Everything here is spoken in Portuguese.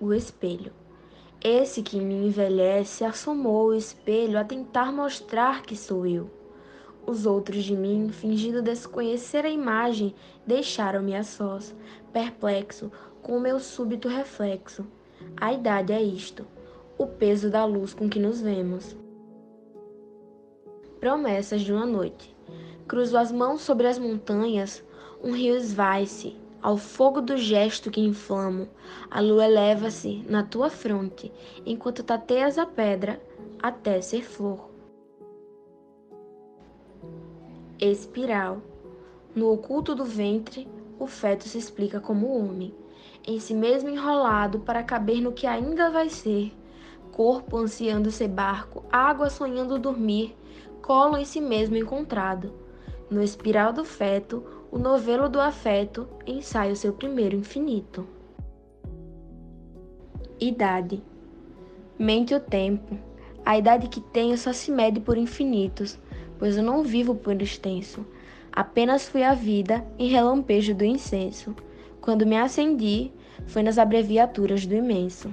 o espelho. Esse que me envelhece assomou o espelho a tentar mostrar que sou eu. Os outros de mim, fingindo desconhecer a imagem, deixaram-me a sós, perplexo com o meu súbito reflexo. A idade é isto, o peso da luz com que nos vemos. Promessas de uma noite. Cruzo as mãos sobre as montanhas, um rio esvai-se, ao fogo do gesto que inflamo, a lua eleva-se na tua fronte, enquanto tateias a pedra até ser flor. Espiral. No oculto do ventre, o feto se explica como homem, em si mesmo enrolado para caber no que ainda vai ser, corpo ansiando ser barco, água sonhando dormir, colo em si mesmo encontrado. No espiral do feto, o novelo do afeto ensaia o seu primeiro infinito. Idade. Mente o tempo. A idade que tenho só se mede por infinitos, pois eu não vivo por extenso. Apenas fui a vida em relampejo do incenso. Quando me acendi, foi nas abreviaturas do imenso.